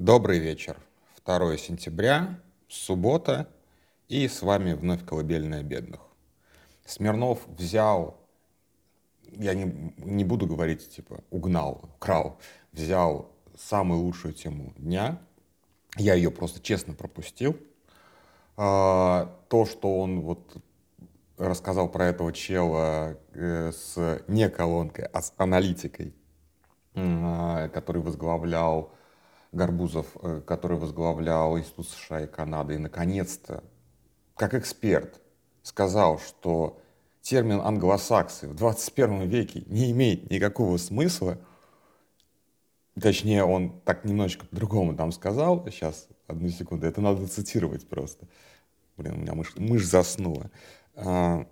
Добрый вечер. 2 сентября, суббота, и с вами вновь «Колыбельная бедных». Смирнов взял, я не, не буду говорить, типа, угнал, украл, взял самую лучшую тему дня, я ее просто честно пропустил. А, то, что он вот рассказал про этого чела э, с не колонкой, а с аналитикой, э, который возглавлял Гарбузов, э, который возглавлял Институт США и Канады, и наконец-то, как эксперт, сказал, что термин англосаксы в 21 веке не имеет никакого смысла, точнее, он так немножечко по-другому там сказал, сейчас, одну секунду, это надо цитировать просто. Блин, у меня мышь, мышь заснула. А,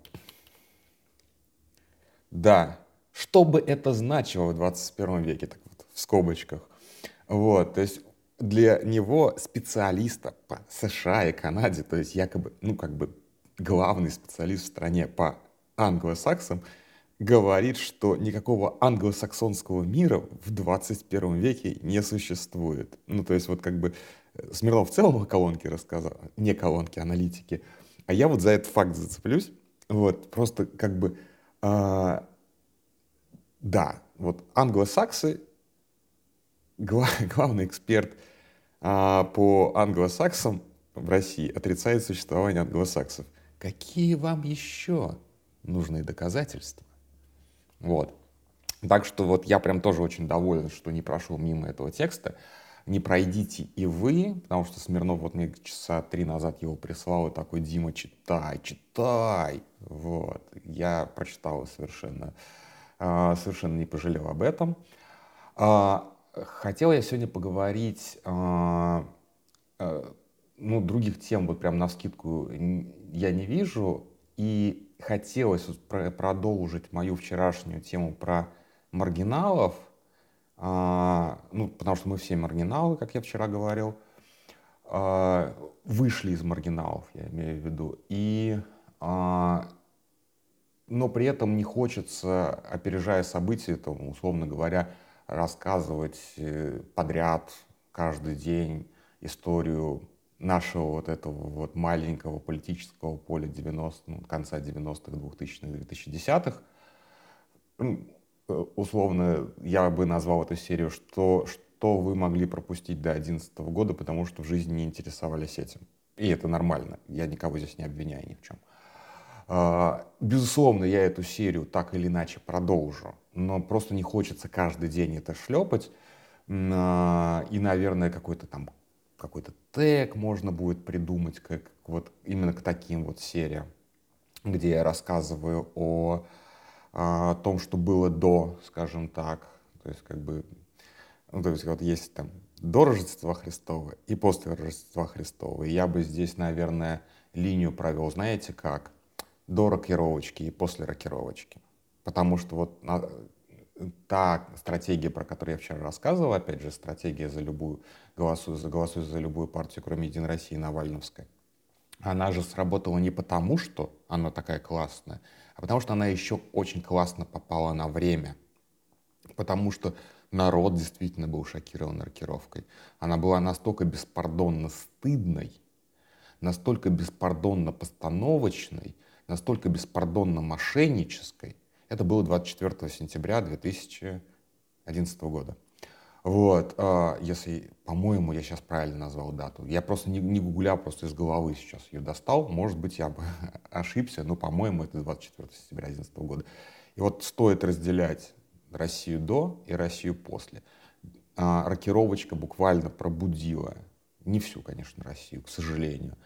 да, что бы это значило в 21 веке, так вот, в скобочках. Вот, то есть для него специалиста по США и Канаде, то есть якобы, ну, как бы главный специалист в стране по англосаксам, говорит, что никакого англосаксонского мира в 21 веке не существует. Ну, то есть вот как бы э, Смирнов в целом о колонке рассказал, не колонке, аналитики, а я вот за этот факт зацеплюсь. Вот, просто как бы, а, да, вот англосаксы главный эксперт а, по англосаксам в России отрицает существование англосаксов. Какие вам еще нужны доказательства? Вот. Так что вот я прям тоже очень доволен, что не прошел мимо этого текста. Не пройдите и вы, потому что Смирнов вот мне часа три назад его прислал и такой, Дима, читай, читай. Вот. Я прочитал совершенно, а, совершенно не пожалел об этом. А, Хотел я сегодня поговорить, э, э, ну, других тем вот прям на скидку я не вижу, и хотелось продолжить мою вчерашнюю тему про маргиналов, э, ну, потому что мы все маргиналы, как я вчера говорил, вышли из маргиналов, я имею в виду, и но при этом не хочется, опережая события, там, условно говоря, рассказывать э, подряд каждый день историю нашего вот этого вот маленького политического поля 90 ну, конца 90-х, 2000-х, 2010-х. Условно, я бы назвал эту серию «Что, что вы могли пропустить до 2011 года, потому что в жизни не интересовались этим». И это нормально, я никого здесь не обвиняю ни в чем. А, безусловно, я эту серию так или иначе продолжу, но просто не хочется каждый день это шлепать. А, и, наверное, какой-то там какой-то тег можно будет придумать как вот именно к таким вот сериям, где я рассказываю о, о том, что было до, скажем так, то есть как бы, ну, то есть вот есть там до Рождества Христова и после Рождества Христова. И я бы здесь, наверное, линию провел, знаете как? До рокировочки и после рокировочки. Потому что вот та стратегия, про которую я вчера рассказывал, опять же, стратегия за любую, голосую за, голосую за любую партию, кроме Единой России, Навальновской, она же сработала не потому, что она такая классная, а потому что она еще очень классно попала на время. Потому что народ действительно был шокирован рокировкой. Она была настолько беспардонно стыдной, настолько беспардонно постановочной, настолько беспардонно мошеннической, это было 24 сентября 2011 года. Вот, а, если, по-моему, я сейчас правильно назвал дату. Я просто не, не гугулял, просто из головы сейчас ее достал. Может быть, я бы ошибся, но, по-моему, это 24 сентября 2011 года. И вот стоит разделять Россию до и Россию после. А, рокировочка буквально пробудила, не всю, конечно, Россию, к сожалению,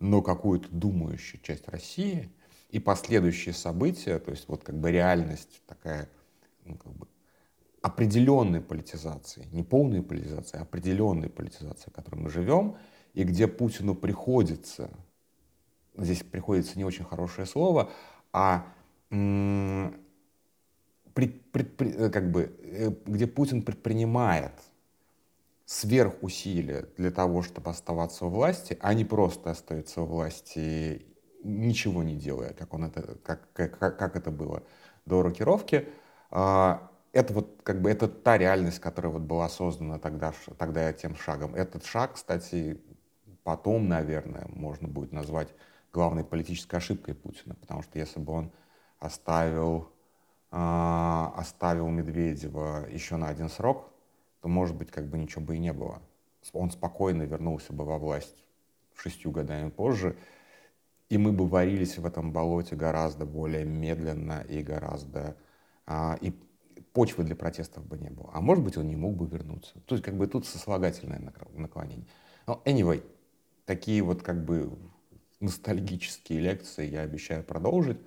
но какую-то думающую часть России – и последующие события, то есть вот как бы реальность такая, ну, как бы определенной политизации, не полной политизации, а определенной политизации, в которой мы живем, и где Путину приходится, здесь приходится не очень хорошее слово, а пред, пред, пред, как бы, э, где Путин предпринимает сверхусилия для того, чтобы оставаться у власти, а не просто остается у власти ничего не делая, как, он это, как, как, как это было до рокировки, а, это вот как бы это та реальность, которая вот была создана тогда, тогда тем шагом. Этот шаг, кстати, потом, наверное, можно будет назвать главной политической ошибкой Путина, потому что если бы он оставил, э, оставил Медведева еще на один срок, то, может быть, как бы ничего бы и не было. Он спокойно вернулся бы во власть шестью годами позже, и мы бы варились в этом болоте гораздо более медленно и гораздо... А, и почвы для протестов бы не было. А может быть, он не мог бы вернуться. То есть, как бы тут сослагательное наклонение. Но anyway, такие вот как бы ностальгические лекции я обещаю продолжить.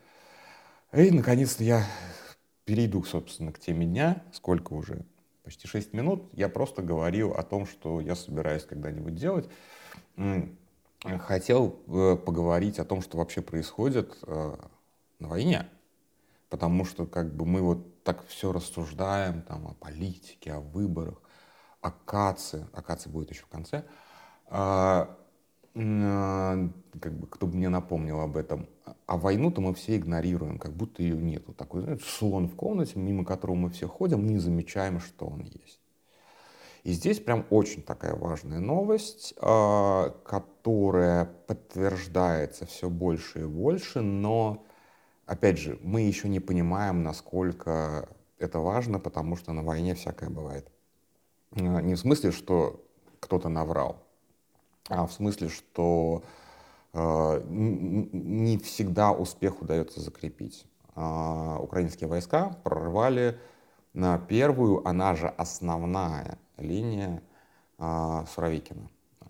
И, наконец-то, я перейду, собственно, к теме дня. Сколько уже? Почти 6 минут. Я просто говорил о том, что я собираюсь когда-нибудь делать. Хотел э, поговорить о том, что вообще происходит э, на войне. Потому что как бы мы вот так все рассуждаем там, о политике, о выборах, о КАЦе. О КАЦе будет еще в конце. А, как бы, кто бы мне напомнил об этом. А войну-то мы все игнорируем, как будто ее нету. Такой, знаете, слон в комнате, мимо которого мы все ходим, не замечаем, что он есть. И здесь прям очень такая важная новость, а, которая подтверждается все больше и больше, но, опять же, мы еще не понимаем, насколько это важно, потому что на войне всякое бывает. А, не в смысле, что кто-то наврал, а в смысле, что э, не всегда успех удается закрепить. Украинские войска прорвали на первую, она же основная линия э, Суровикина.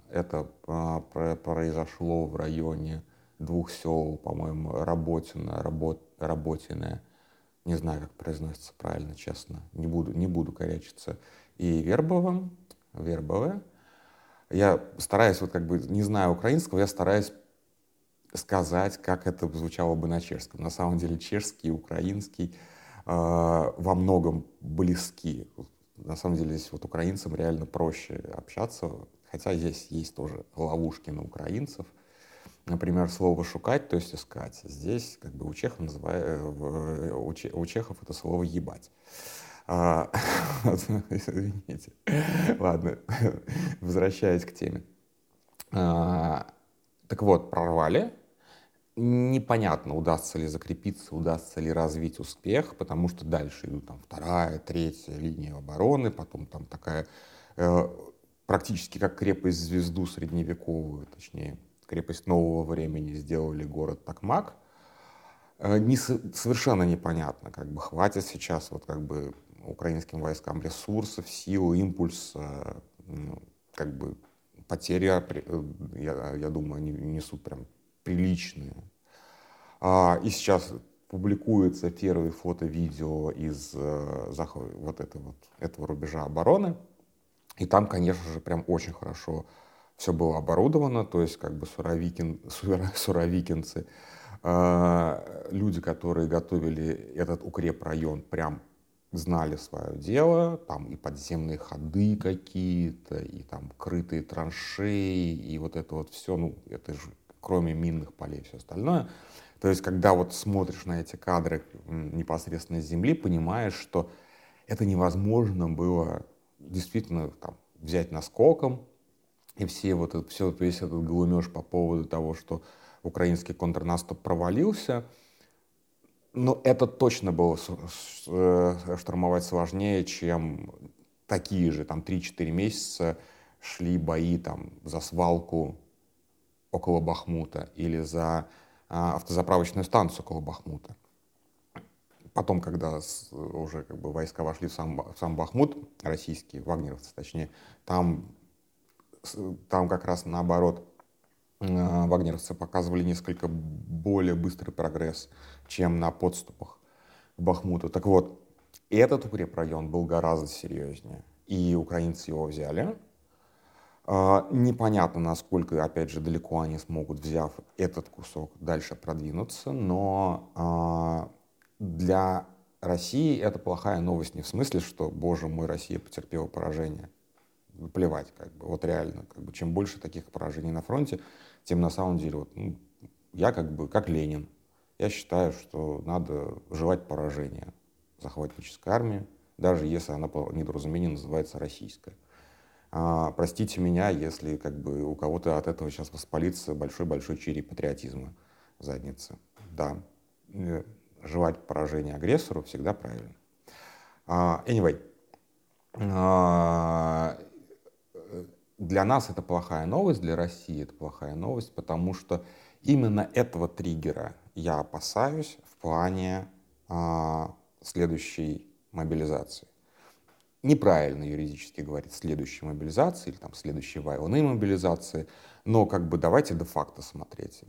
Это э, произошло в районе двух сел, по-моему, Работино, Работ, Работиное, не знаю, как произносится правильно, честно, не буду, не буду корячиться, и Вербово, Вербовое, я стараюсь, вот как бы, не знаю украинского, я стараюсь сказать, как это звучало бы на чешском. На самом деле чешский и украинский э, во многом близки. На самом деле здесь вот украинцам реально проще общаться, хотя здесь есть тоже ловушки на украинцев. Например, слово «шукать», то есть «искать». Здесь как бы у чехов, называют, у чехов это слово «ебать». А, извините. Ладно, возвращаясь к теме. А, так вот, прорвали. Непонятно, удастся ли закрепиться, удастся ли развить успех, потому что дальше идут там вторая, третья линия обороны, потом там такая э, практически как крепость звезду средневековую, точнее, крепость нового времени сделали город Такмак. Э, не, совершенно непонятно, как бы хватит сейчас вот как бы украинским войскам ресурсов, сил, импульс, ну, как бы потери, э, я, я думаю, они несут прям приличные. А, и сейчас публикуется первые фото-видео из э, вот, этого, вот этого рубежа обороны. И там, конечно же, прям очень хорошо все было оборудовано, то есть как бы суровикин, суровикинцы, э, люди, которые готовили этот укрепрайон, прям знали свое дело, там и подземные ходы какие-то, и там крытые траншеи, и вот это вот все, ну, это же кроме минных полей все остальное. То есть, когда вот смотришь на эти кадры непосредственно с земли, понимаешь, что это невозможно было действительно там, взять наскоком, и все вот это, все, весь этот глумеж по поводу того, что украинский контрнаступ провалился — но это точно было э, штурмовать сложнее, чем такие же, там 3-4 месяца шли бои там за свалку около Бахмута или за а, автозаправочную станцию около Бахмута. Потом, когда уже как бы войска вошли в сам, в сам Бахмут, российские, вагнеровцы точнее, там, там как раз наоборот Э, вагнеровцы показывали несколько более быстрый прогресс, чем на подступах к Бахмуту. Так вот, этот укрепрайон был гораздо серьезнее, и украинцы его взяли. А, непонятно, насколько, опять же, далеко они смогут, взяв этот кусок, дальше продвинуться, но а, для России это плохая новость не в смысле, что, боже мой, Россия потерпела поражение. Плевать, как бы, вот реально, как бы, чем больше таких поражений на фронте, тем на самом деле, вот, ну, я как бы, как Ленин, я считаю, что надо желать поражения захватнической армии, даже если она по недоразумению называется российская. А, простите меня, если как бы у кого-то от этого сейчас воспалится большой-большой чири патриотизма в заднице. Да, э, желать поражения агрессору всегда правильно. Uh, anyway, uh, для нас это плохая новость, для России это плохая новость, потому что именно этого триггера я опасаюсь в плане следующей мобилизации. Неправильно юридически говорить следующей мобилизации или там следующей военной мобилизации, но как бы давайте де-факто смотреть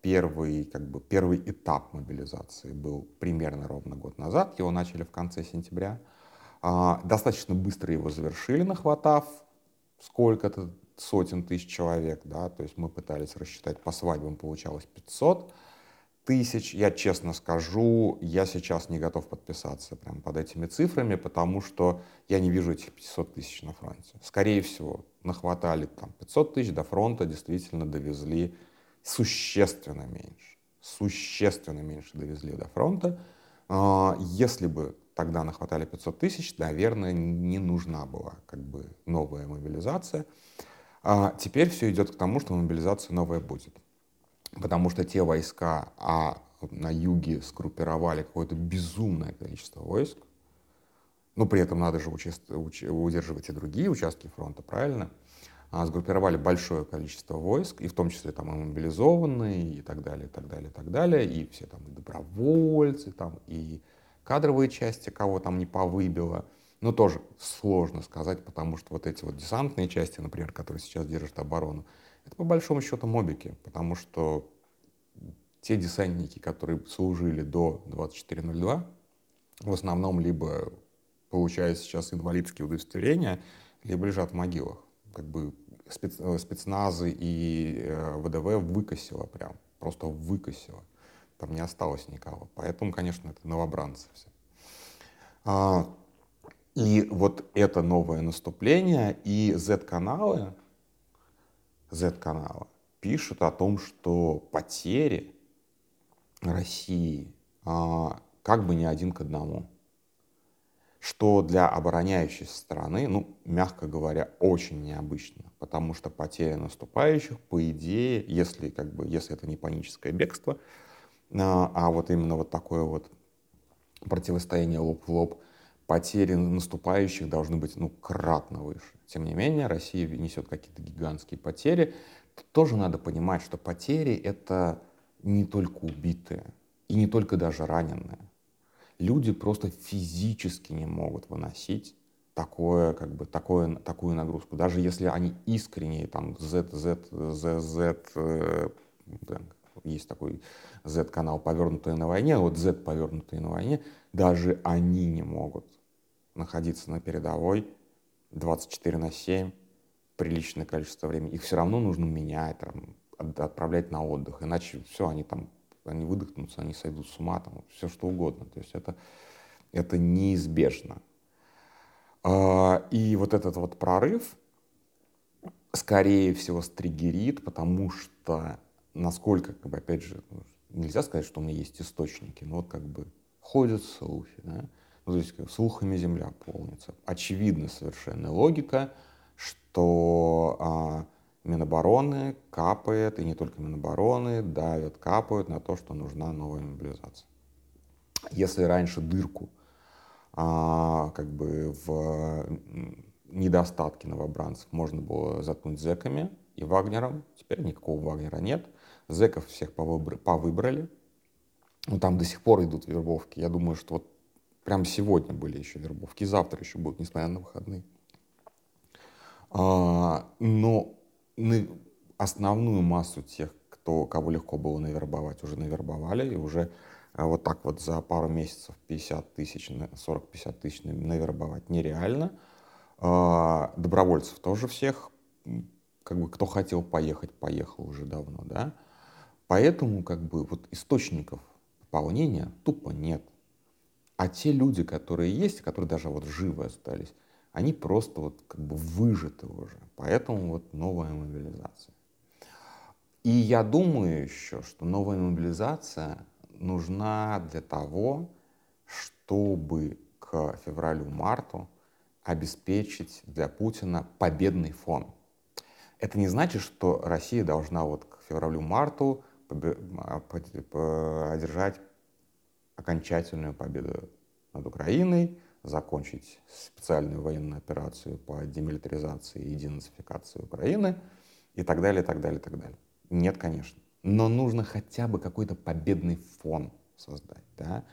первый, как бы, первый этап мобилизации был примерно ровно год назад. Его начали в конце сентября. А, достаточно быстро его завершили, нахватав сколько-то сотен тысяч человек. Да? То есть мы пытались рассчитать по свадьбам, получалось 500 тысяч. Я честно скажу, я сейчас не готов подписаться прямо под этими цифрами, потому что я не вижу этих 500 тысяч на фронте. Скорее всего, нахватали там 500 тысяч, до фронта действительно довезли существенно меньше. Существенно меньше довезли до фронта. А, если бы тогда нахватали 500 тысяч, наверное, не нужна была как бы новая мобилизация. А теперь все идет к тому, что мобилизация новая будет. Потому что те войска, а на юге скруппировали какое-то безумное количество войск, но при этом надо же удерживать и другие участки фронта, правильно? А, сгруппировали большое количество войск, и в том числе там и мобилизованные, и так далее, и так далее, и так далее, и все там и добровольцы, там, и кадровые части, кого там не повыбило. Но тоже сложно сказать, потому что вот эти вот десантные части, например, которые сейчас держат оборону, это по большому счету мобики, потому что те десантники, которые служили до 24.02, в основном либо получают сейчас инвалидские удостоверения, либо лежат в могилах. Как бы э, спецназы и э, ВДВ выкосило прям, просто выкосило. Там не осталось никого. Поэтому, конечно, это новобранцы все. А, и вот это новое наступление и Z-каналы, Z-каналы пишут о том, что потери России а, как бы не один к одному. Что для обороняющейся стороны, ну, мягко говоря, очень необычно, потому что потеря наступающих, по идее, если, как бы, если это не паническое бегство, а, а вот именно вот такое вот противостояние лоб в лоб, потери наступающих должны быть, ну, кратно выше. Тем не менее, Россия несет какие-то гигантские потери. Тоже надо понимать, что потери — это не только убитые, и не только даже раненые люди просто физически не могут выносить такое, как бы, такое, такую нагрузку. Даже если они искренне, там, Z, Z, Z, Z, э, есть такой Z-канал «Повернутые на войне», вот Z «Повернутые на войне», даже они не могут находиться на передовой 24 на 7, приличное количество времени. Их все равно нужно менять, там, отправлять на отдых, иначе все, они там они выдохнутся, они сойдут с ума, там, все что угодно. То есть это, это неизбежно. А, и вот этот вот прорыв, скорее всего, стригерит, потому что, насколько, как бы, опять же, нельзя сказать, что у меня есть источники, но вот как бы ходят слухи, да? ну, то есть слухами земля полнится. Очевидна совершенно логика, что а, Минобороны капает, и не только Минобороны, давят, капают на то, что нужна новая мобилизация. Если раньше дырку а, как бы в недостатке новобранцев можно было заткнуть зэками и Вагнером, теперь никакого Вагнера нет. Зэков всех повыбрали. Ну, там до сих пор идут вербовки. Я думаю, что вот прямо сегодня были еще вербовки, завтра еще будут, несмотря на выходные. А, но основную массу тех, кто, кого легко было навербовать, уже навербовали, и уже а, вот так вот за пару месяцев 50 тысяч, 40-50 тысяч навербовать нереально. А, добровольцев тоже всех, как бы кто хотел поехать, поехал уже давно, да. Поэтому как бы вот источников пополнения тупо нет. А те люди, которые есть, которые даже вот живы остались, они просто вот как бы выжаты уже. Поэтому вот новая мобилизация. И я думаю еще, что новая мобилизация нужна для того, чтобы к февралю-марту обеспечить для Путина победный фон. Это не значит, что Россия должна вот к февралю-марту одержать окончательную победу над Украиной, закончить специальную военную операцию по демилитаризации и денацификации Украины и так далее, и так далее, и так далее. Нет, конечно. Но нужно хотя бы какой-то победный фон создать. Да?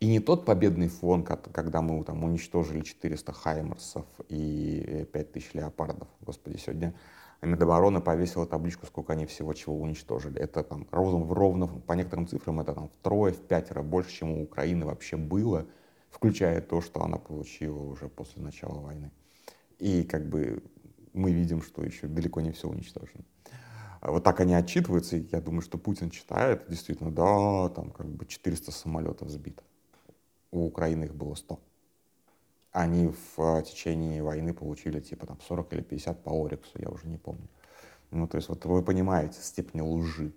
И не тот победный фон, когда мы там уничтожили 400 хаймерсов и 5000 леопардов. Господи, сегодня Минобороны повесила табличку, сколько они всего чего уничтожили. Это там ровно, ровно по некоторым цифрам это там втрое, в пятеро больше, чем у Украины вообще было, включая то, что она получила уже после начала войны. И как бы мы видим, что еще далеко не все уничтожено. А вот так они отчитываются, и я думаю, что Путин читает, действительно, да, там как бы 400 самолетов сбито. У Украины их было 100 они в э, течение войны получили типа там 40 или 50 по Ориксу, я уже не помню. Ну, то есть вот вы понимаете степень лжи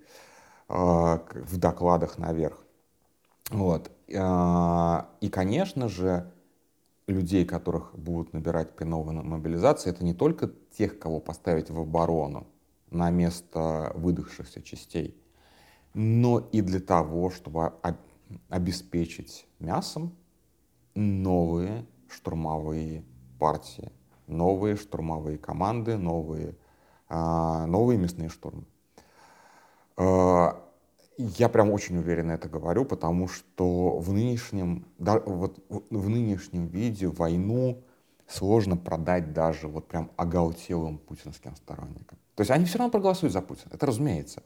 э, в докладах наверх. Вот. Э, и, конечно же, людей, которых будут набирать при новой мобилизации, это не только тех, кого поставить в оборону на место выдохшихся частей, но и для того, чтобы обеспечить мясом новые штурмовые партии, новые штурмовые команды, новые, а, новые мясные штурмы. А, я прям очень уверенно это говорю, потому что в нынешнем, да, вот, в нынешнем виде войну сложно продать даже вот прям оголтелым путинским сторонникам. То есть они все равно проголосуют за Путина, это разумеется.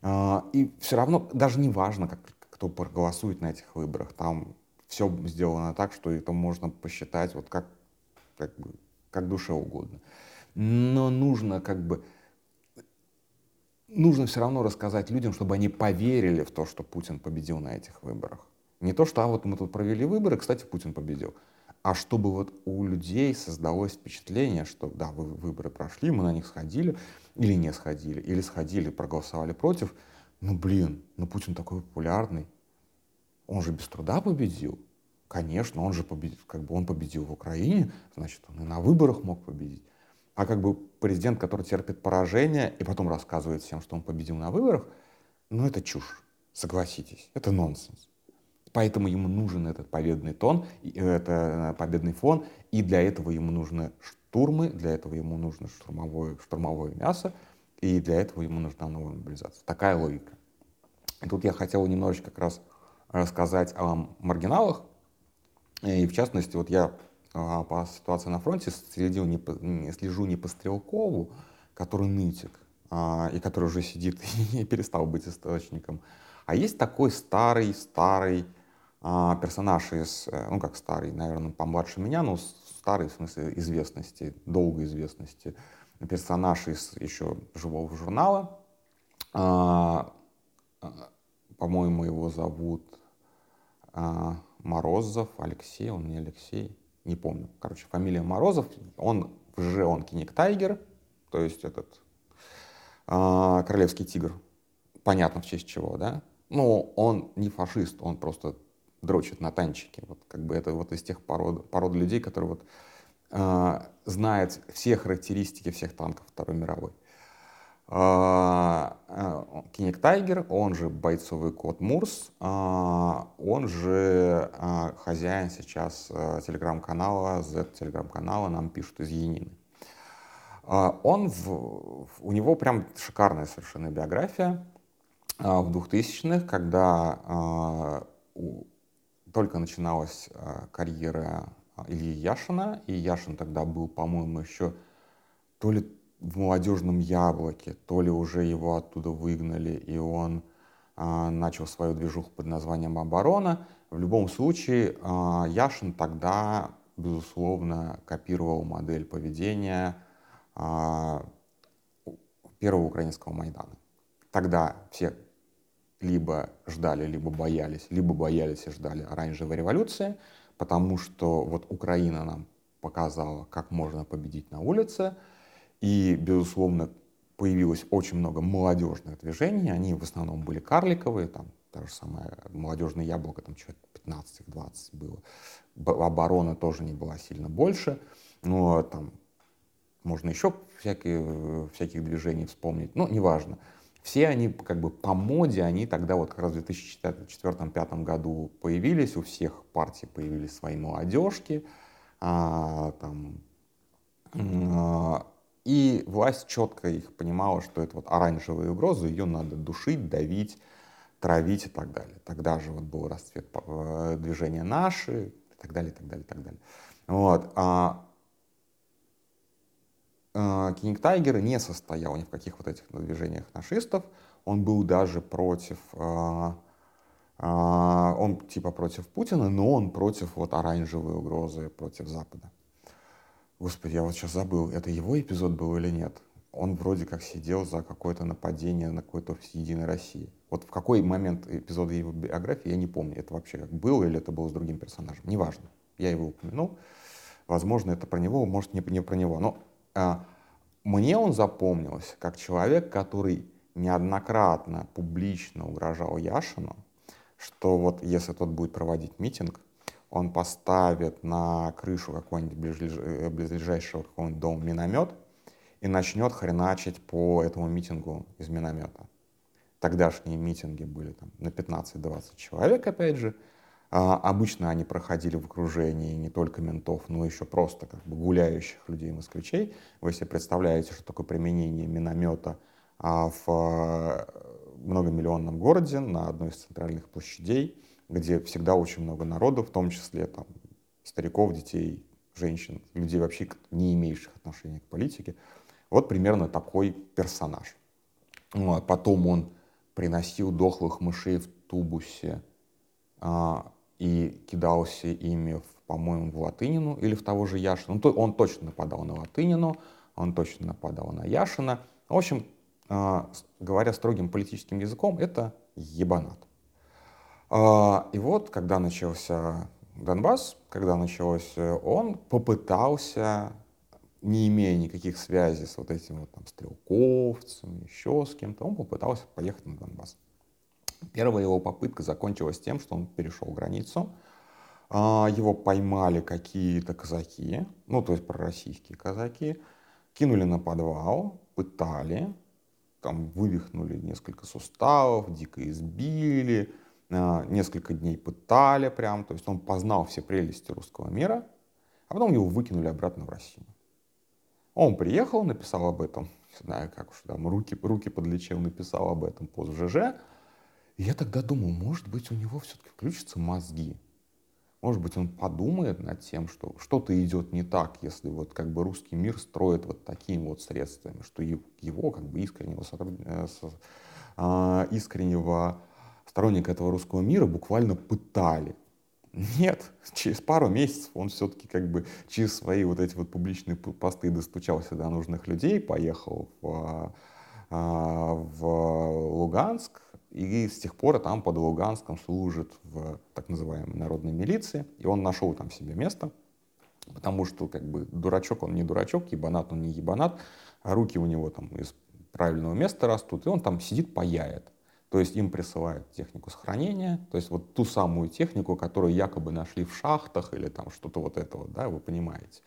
А, и все равно даже не важно, как, кто проголосует на этих выборах. Там все сделано так, что это можно посчитать вот как, как, бы, как душе угодно. Но нужно как бы нужно все равно рассказать людям, чтобы они поверили в то, что Путин победил на этих выборах. Не то, что а вот мы тут провели выборы, кстати, Путин победил, а чтобы вот у людей создалось впечатление, что да, вы выборы прошли, мы на них сходили или не сходили, или сходили, проголосовали против, ну блин, ну Путин такой популярный, он же без труда победил. Конечно, он же победил, как бы он победил в Украине, значит, он и на выборах мог победить. А как бы президент, который терпит поражение и потом рассказывает всем, что он победил на выборах, ну это чушь, согласитесь, это нонсенс. Поэтому ему нужен этот победный тон, это э, победный фон, и для этого ему нужны штурмы, для этого ему нужно штурмовое, штурмовое мясо, и для этого ему нужна новая мобилизация. Такая логика. И тут я хотел немножечко как раз рассказать о маргиналах. И в частности, вот я а, по ситуации на фронте следил не по, слежу не по Стрелкову, который нытик, а, и который уже сидит и перестал быть источником, а есть такой старый-старый а, персонаж из, э, ну как старый, наверное, помладше меня, но старый в смысле известности, долгой известности, персонаж из еще живого журнала. По-моему, его зовут Морозов, Алексей, он не Алексей, не помню. Короче, фамилия Морозов, он же он Киник Тайгер, то есть этот а, королевский тигр. Понятно, в честь чего, да? Но он не фашист, он просто дрочит на танчике. Вот как бы это вот из тех пород, пород людей, которые вот а, знают все характеристики всех танков Второй мировой. А, а, Киник Тайгер, он же бойцовый кот Мурс, а, он же хозяин сейчас телеграм-канала, Z-телеграм-канала, нам пишут из Янины. Он в, у него прям шикарная совершенно биография. В 2000-х, когда только начиналась карьера Ильи Яшина, и Яшин тогда был, по-моему, еще то ли в молодежном яблоке, то ли уже его оттуда выгнали, и он а, начал свою движуху под названием «Оборона». В любом случае, а, Яшин тогда, безусловно, копировал модель поведения а, первого украинского Майдана. Тогда все либо ждали, либо боялись, либо боялись и ждали оранжевой революции, потому что вот Украина нам показала, как можно победить на улице – и, безусловно, появилось очень много молодежных движений. Они в основном были карликовые, там та же самая молодежное яблоко, там человек 15-20 было. Оборона тоже не была сильно больше. Но там можно еще всякие, всяких движений вспомнить, но неважно. Все они как бы по моде, они тогда вот как раз в 2004-2005 году появились, у всех партий появились свои молодежки, а, там, а, и власть четко их понимала, что это вот оранжевая угроза, ее надо душить, давить, травить и так далее. Тогда же вот был расцвет э, движения «Наши» и так далее, и так далее, и так далее. Вот. А Кинг Тайгер не состоял ни в каких вот этих движениях нашистов. Он был даже против, а, а, он типа против Путина, но он против вот оранжевой угрозы против Запада. Господи, я вот сейчас забыл, это его эпизод был или нет? Он вроде как сидел за какое-то нападение на какой-то в Единой России. Вот в какой момент эпизода его биографии, я не помню, это вообще как было или это было с другим персонажем. Неважно, я его упомянул. Возможно, это про него, может, не, не про него. Но а, мне он запомнился как человек, который неоднократно публично угрожал Яшину, что вот если тот будет проводить митинг, он поставит на крышу какого-нибудь э, близлежащего какого-нибудь дома миномет и начнет хреначить по этому митингу из миномета. Тогдашние митинги были там на 15-20 человек, опять же, а, обычно они проходили в окружении не только ментов, но еще просто как бы гуляющих людей-москвичей. Вы себе представляете, что такое применение миномета а, в а, многомиллионном городе на одной из центральных площадей, где всегда очень много народу, в том числе там, стариков, детей, женщин, людей вообще не имеющих отношения к политике. Вот примерно такой персонаж. Вот. Потом он приносил дохлых мышей в тубусе и кидался ими, по-моему, в Латынину или в того же Яшина. Ну, он точно нападал на Латынину, он точно нападал на Яшина. В общем, а, говоря строгим политическим языком, это ебанат. А, и вот, когда начался Донбасс, когда началось, он попытался, не имея никаких связей с вот этими вот там стрелковцами, еще с кем-то, он попытался поехать на Донбасс. Первая его попытка закончилась тем, что он перешел границу, а, его поймали какие-то казаки, ну, то есть пророссийские казаки, кинули на подвал, пытали, там вывихнули несколько суставов, дико избили, несколько дней пытали прям, то есть он познал все прелести русского мира, а потом его выкинули обратно в Россию. Он приехал, написал об этом, не знаю, как уж там, руки, руки подлечил, написал об этом пост ЖЖ, и я тогда думал, может быть, у него все-таки включатся мозги. Может быть, он подумает над тем, что что-то идет не так, если вот как бы русский мир строит вот такими вот средствами, что его как бы искреннего, э, а, искреннего сторонника этого русского мира буквально пытали. Нет, через пару месяцев он все-таки как бы через свои вот эти вот публичные посты достучался до нужных людей, поехал в, а, в Луганск, и с тех пор там под Луганском служит в так называемой народной милиции. И он нашел там себе место, потому что как бы дурачок он не дурачок, ебанат он не ебанат, руки у него там из правильного места растут, и он там сидит, паяет. То есть им присылают технику сохранения, то есть вот ту самую технику, которую якобы нашли в шахтах или там что-то вот этого, да, вы понимаете.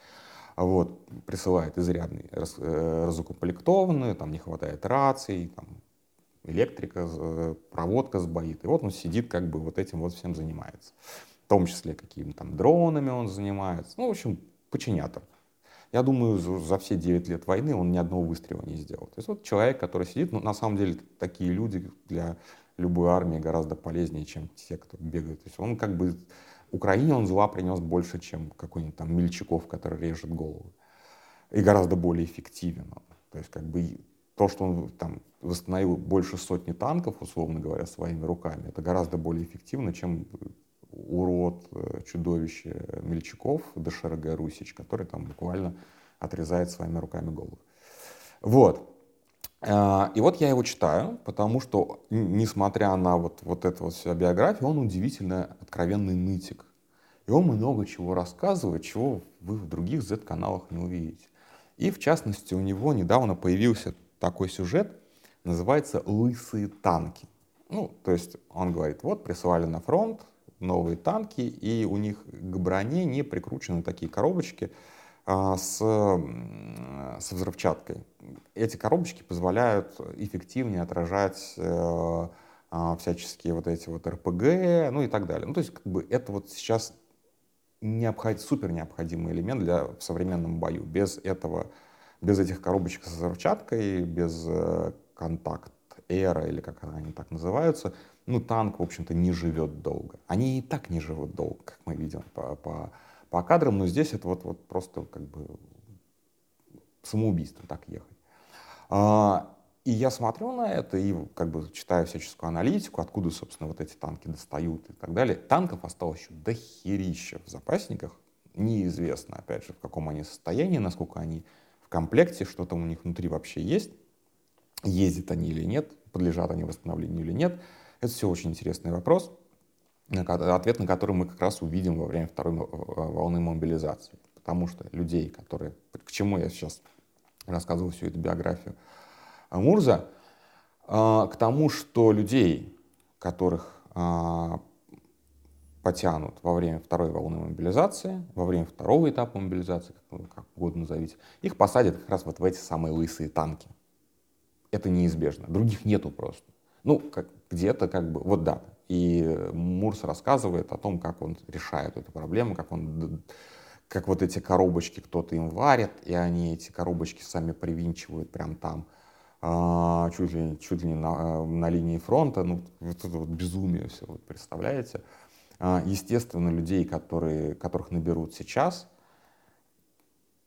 Вот, присылает изрядный, раз, э, разукомплектованную, там не хватает раций, там электрика, проводка сбоит. И вот он сидит, как бы вот этим вот всем занимается. В том числе какими-то там дронами он занимается. Ну, в общем, починятор. Я думаю, за все 9 лет войны он ни одного выстрела не сделал. То есть вот человек, который сидит, ну, на самом деле такие люди для любой армии гораздо полезнее, чем те, кто бегает. То есть он как бы Украине он зла принес больше, чем какой-нибудь там Мельчаков, который режет голову. И гораздо более эффективен. То есть как бы то, что он там восстановил больше сотни танков, условно говоря, своими руками, это гораздо более эффективно, чем урод, э, чудовище Мельчаков, ДШРГ Русич, который там буквально отрезает своими руками голову. Вот. А, и вот я его читаю, потому что, несмотря на вот, вот эту вот всю биографию, он удивительно откровенный нытик. И он много чего рассказывает, чего вы в других Z-каналах не увидите. И в частности, у него недавно появился такой сюжет, называется «Лысые танки». Ну, то есть он говорит, вот присылали на фронт новые танки, и у них к броне не прикручены такие коробочки а, с, с взрывчаткой. Эти коробочки позволяют эффективнее отражать а, а, всяческие вот эти вот РПГ, ну и так далее. Ну, то есть как бы это вот сейчас необход... супер необходимый элемент для в современном бою. Без этого, без этих коробочек с взрывчаткой, без э, контакт эра или как они так называются, ну танк, в общем-то, не живет долго. Они и так не живут долго, как мы видим по, по, по кадрам, но здесь это вот, вот просто как бы самоубийство так ехать. А, и я смотрю на это и как бы читаю всяческую аналитику, откуда, собственно, вот эти танки достают и так далее. Танков осталось еще до херища в запасниках. Неизвестно, опять же, в каком они состоянии, насколько они в комплекте, что там у них внутри вообще есть, ездят они или нет, подлежат они восстановлению или нет. Это все очень интересный вопрос, ответ на который мы как раз увидим во время второй волны мобилизации. Потому что людей, которые... К чему я сейчас рассказываю всю эту биографию Мурза? А, к тому, что людей, которых а, потянут во время второй волны мобилизации, во время второго этапа мобилизации, как, как угодно назовите, их посадят как раз вот в эти самые лысые танки. Это неизбежно. Других нету просто. Ну, как, где-то как бы, вот да. И Мурс рассказывает о том, как он решает эту проблему, как он как вот эти коробочки кто-то им варит, и они эти коробочки сами привинчивают прям там, а, чуть ли, чуть ли не на, на линии фронта, ну, вот это вот безумие все, вот представляете. А, естественно, людей, которые, которых наберут сейчас,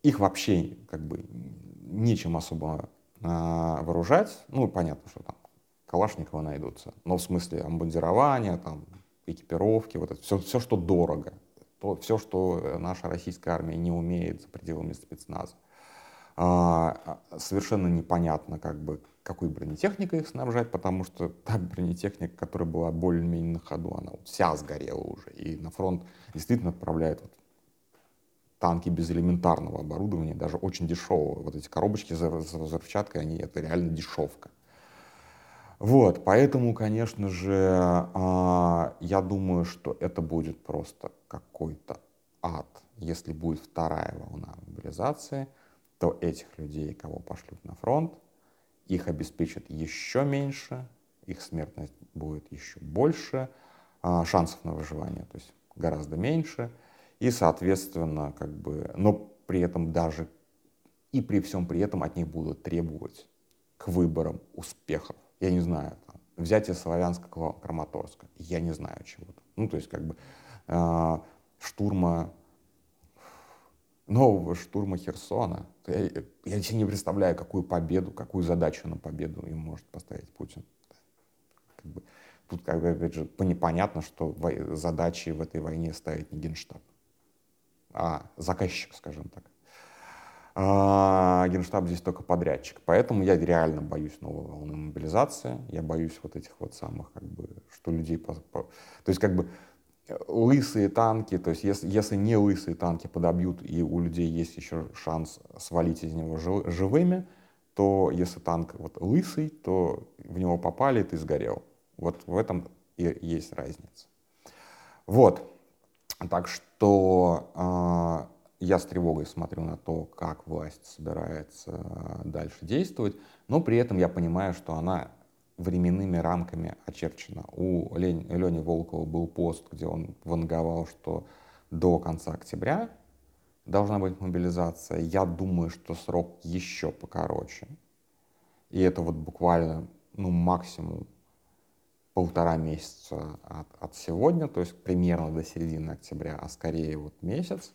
их вообще как бы нечем особо а, вооружать. Ну, понятно, что там Калашникова найдутся. Но в смысле обмундирования, там, экипировки, вот это все, все, что дорого. То, все, что наша российская армия не умеет за пределами спецназа. А, совершенно непонятно, как бы, какой бронетехникой их снабжать, потому что та бронетехника, которая была более-менее на ходу, она вот вся сгорела уже. И на фронт действительно отправляют вот танки без элементарного оборудования, даже очень дешевого. Вот эти коробочки с взрывчаткой, они, это реально дешевка. Вот, поэтому, конечно же, а, я думаю, что это будет просто какой-то ад. Если будет вторая волна мобилизации, то этих людей, кого пошлют на фронт, их обеспечат еще меньше, их смертность будет еще больше, а, шансов на выживание, то есть гораздо меньше, и, соответственно, как бы, но при этом даже и при всем при этом от них будут требовать к выборам успехов я не знаю, там, взятие Славянского Краматорска, я не знаю чего-то. Ну, то есть, как бы, э, штурма, нового штурма Херсона. Я, я себе не представляю, какую победу, какую задачу на победу им может поставить Путин. Как бы, тут, как бы, опять же, понятно, что задачи в этой войне ставит не Генштаб, а заказчик, скажем так а Генштаб здесь только подрядчик. Поэтому я реально боюсь новой волны мобилизации. Я боюсь вот этих вот самых, как бы, что людей... По, по... То есть, как бы, лысые танки, то есть если, если не лысые танки подобьют, и у людей есть еще шанс свалить из него живыми, то если танк вот лысый, то в него попали, и ты сгорел. Вот в этом и есть разница. Вот. Так что а, я с тревогой смотрю на то, как власть собирается дальше действовать, но при этом я понимаю, что она временными рамками очерчена. У Лени, Лени Волкова был пост, где он ванговал, что до конца октября должна быть мобилизация. Я думаю, что срок еще покороче. И это вот буквально, ну, максимум полтора месяца от, от сегодня, то есть примерно до середины октября, а скорее вот месяц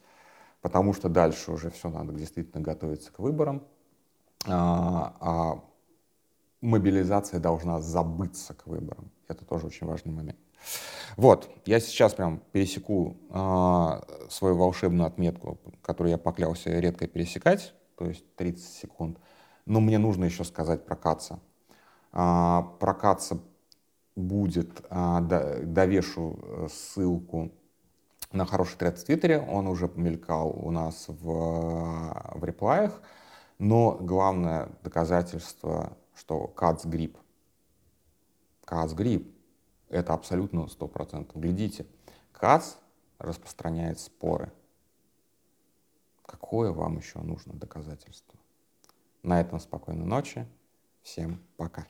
потому что дальше уже все надо действительно готовиться к выборам, а, а мобилизация должна забыться к выборам. Это тоже очень важный момент. Вот, я сейчас прям пересеку а, свою волшебную отметку, которую я поклялся редко пересекать, то есть 30 секунд. Но мне нужно еще сказать про Каца. А, про Каца будет, а, довешу э, ссылку на хороший тред в Твиттере, он уже помелькал у нас в, в реплаях, но главное доказательство, что Кац грипп. Кац грипп. Это абсолютно 100%. Глядите, Кац распространяет споры. Какое вам еще нужно доказательство? На этом спокойной ночи. Всем пока.